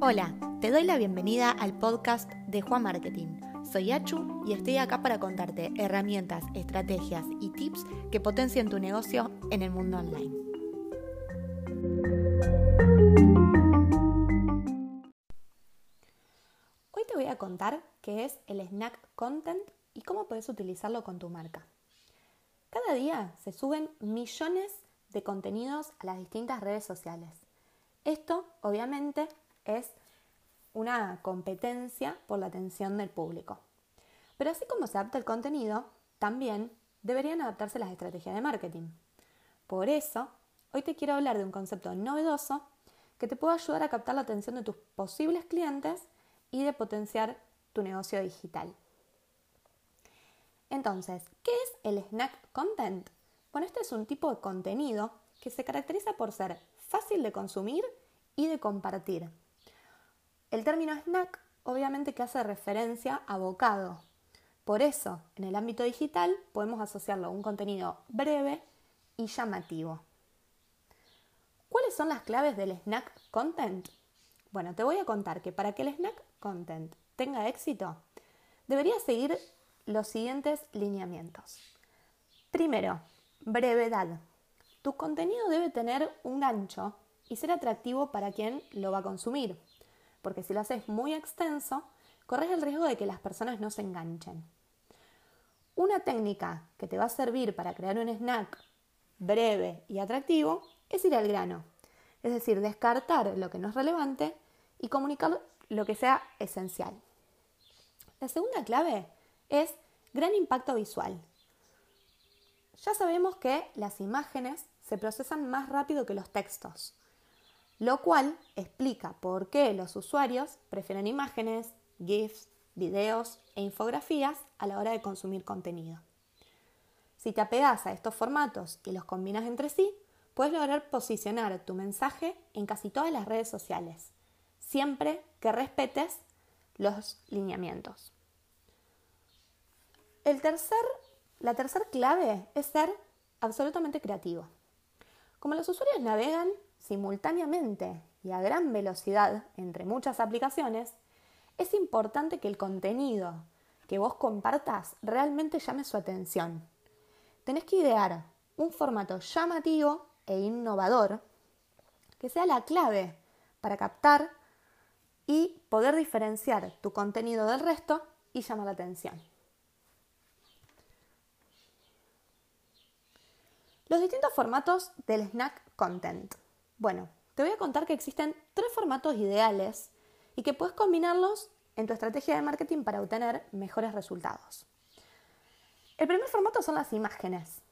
Hola, te doy la bienvenida al podcast de Juan Marketing. Soy Achu y estoy acá para contarte herramientas, estrategias y tips que potencien tu negocio en el mundo online. Hoy te voy a contar qué es el snack content y cómo puedes utilizarlo con tu marca. Cada día se suben millones de contenidos a las distintas redes sociales. Esto, obviamente, es una competencia por la atención del público. Pero así como se adapta el contenido, también deberían adaptarse las estrategias de marketing. Por eso, hoy te quiero hablar de un concepto novedoso que te puede ayudar a captar la atención de tus posibles clientes y de potenciar tu negocio digital. Entonces, ¿qué es el snack content? Bueno, este es un tipo de contenido que se caracteriza por ser fácil de consumir y de compartir. El término snack obviamente que hace referencia a bocado. Por eso, en el ámbito digital podemos asociarlo a un contenido breve y llamativo. ¿Cuáles son las claves del snack content? Bueno, te voy a contar que para que el snack content tenga éxito, debería seguir los siguientes lineamientos. Primero, brevedad. Tu contenido debe tener un gancho y ser atractivo para quien lo va a consumir porque si lo haces muy extenso, corres el riesgo de que las personas no se enganchen. Una técnica que te va a servir para crear un snack breve y atractivo es ir al grano, es decir, descartar lo que no es relevante y comunicar lo que sea esencial. La segunda clave es gran impacto visual. Ya sabemos que las imágenes se procesan más rápido que los textos lo cual explica por qué los usuarios prefieren imágenes, GIFs, videos e infografías a la hora de consumir contenido. Si te apegas a estos formatos y los combinas entre sí, puedes lograr posicionar tu mensaje en casi todas las redes sociales, siempre que respetes los lineamientos. El tercer, la tercera clave es ser absolutamente creativo. Como los usuarios navegan simultáneamente y a gran velocidad entre muchas aplicaciones, es importante que el contenido que vos compartas realmente llame su atención. Tenés que idear un formato llamativo e innovador que sea la clave para captar y poder diferenciar tu contenido del resto y llamar la atención. Los distintos formatos del snack content. Bueno, te voy a contar que existen tres formatos ideales y que puedes combinarlos en tu estrategia de marketing para obtener mejores resultados. El primer formato son las imágenes.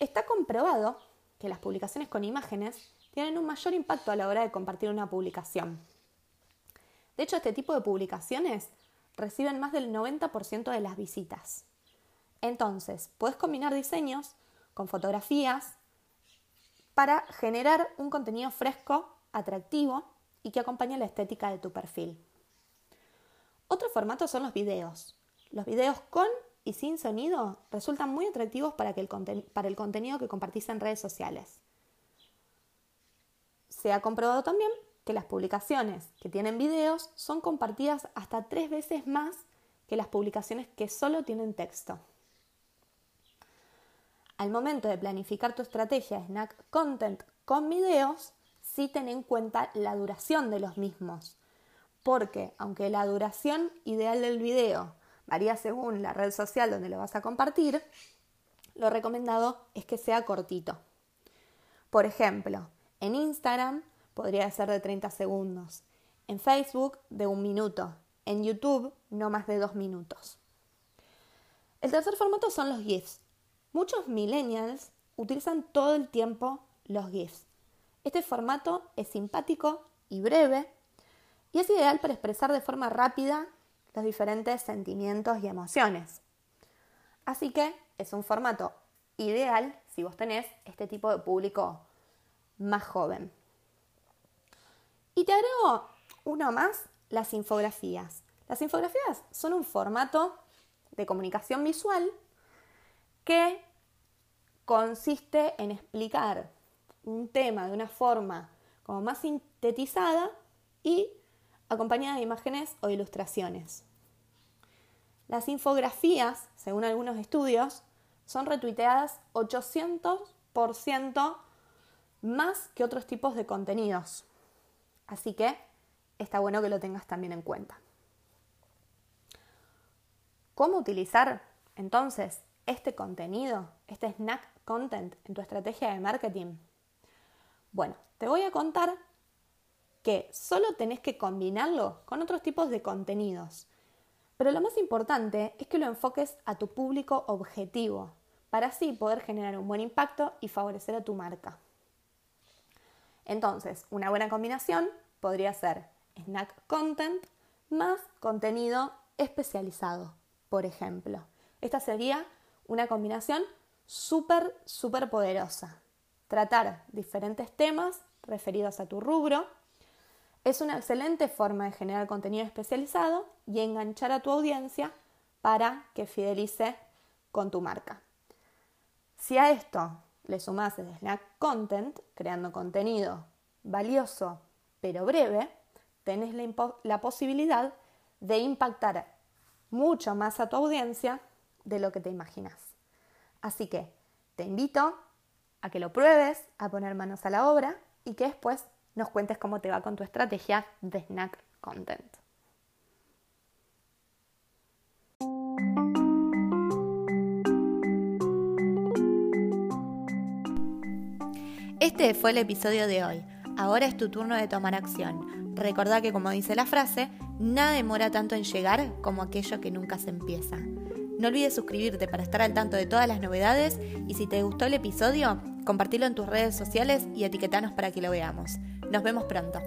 Está comprobado que las publicaciones con imágenes tienen un mayor impacto a la hora de compartir una publicación. De hecho, este tipo de publicaciones reciben más del 90% de las visitas. Entonces, puedes combinar diseños con fotografías, para generar un contenido fresco, atractivo y que acompañe la estética de tu perfil. Otro formato son los videos. Los videos con y sin sonido resultan muy atractivos para, el, para el contenido que compartís en redes sociales. Se ha comprobado también que las publicaciones que tienen videos son compartidas hasta tres veces más que las publicaciones que solo tienen texto. Al momento de planificar tu estrategia de snack content con videos, sí ten en cuenta la duración de los mismos. Porque aunque la duración ideal del video varía según la red social donde lo vas a compartir, lo recomendado es que sea cortito. Por ejemplo, en Instagram podría ser de 30 segundos, en Facebook de un minuto, en YouTube no más de dos minutos. El tercer formato son los GIFs, Muchos millennials utilizan todo el tiempo los GIFs. Este formato es simpático y breve y es ideal para expresar de forma rápida los diferentes sentimientos y emociones. Así que es un formato ideal si vos tenés este tipo de público más joven. Y te agrego uno más, las infografías. Las infografías son un formato de comunicación visual que consiste en explicar un tema de una forma como más sintetizada y acompañada de imágenes o ilustraciones. Las infografías, según algunos estudios, son retuiteadas 800% más que otros tipos de contenidos. Así que está bueno que lo tengas también en cuenta. ¿Cómo utilizar entonces este contenido, este snack content en tu estrategia de marketing? Bueno, te voy a contar que solo tenés que combinarlo con otros tipos de contenidos pero lo más importante es que lo enfoques a tu público objetivo, para así poder generar un buen impacto y favorecer a tu marca. Entonces, una buena combinación podría ser snack content más contenido especializado, por ejemplo. Esta sería una combinación súper, súper poderosa. Tratar diferentes temas referidos a tu rubro es una excelente forma de generar contenido especializado y enganchar a tu audiencia para que fidelice con tu marca. Si a esto le sumas el Snack Content, creando contenido valioso pero breve, tenés la, la posibilidad de impactar mucho más a tu audiencia de lo que te imaginas. Así que te invito a que lo pruebes, a poner manos a la obra y que después nos cuentes cómo te va con tu estrategia de snack content. Este fue el episodio de hoy. Ahora es tu turno de tomar acción. Recordá que como dice la frase, nada demora tanto en llegar como aquello que nunca se empieza. No olvides suscribirte para estar al tanto de todas las novedades y si te gustó el episodio, compartilo en tus redes sociales y etiquetanos para que lo veamos. Nos vemos pronto.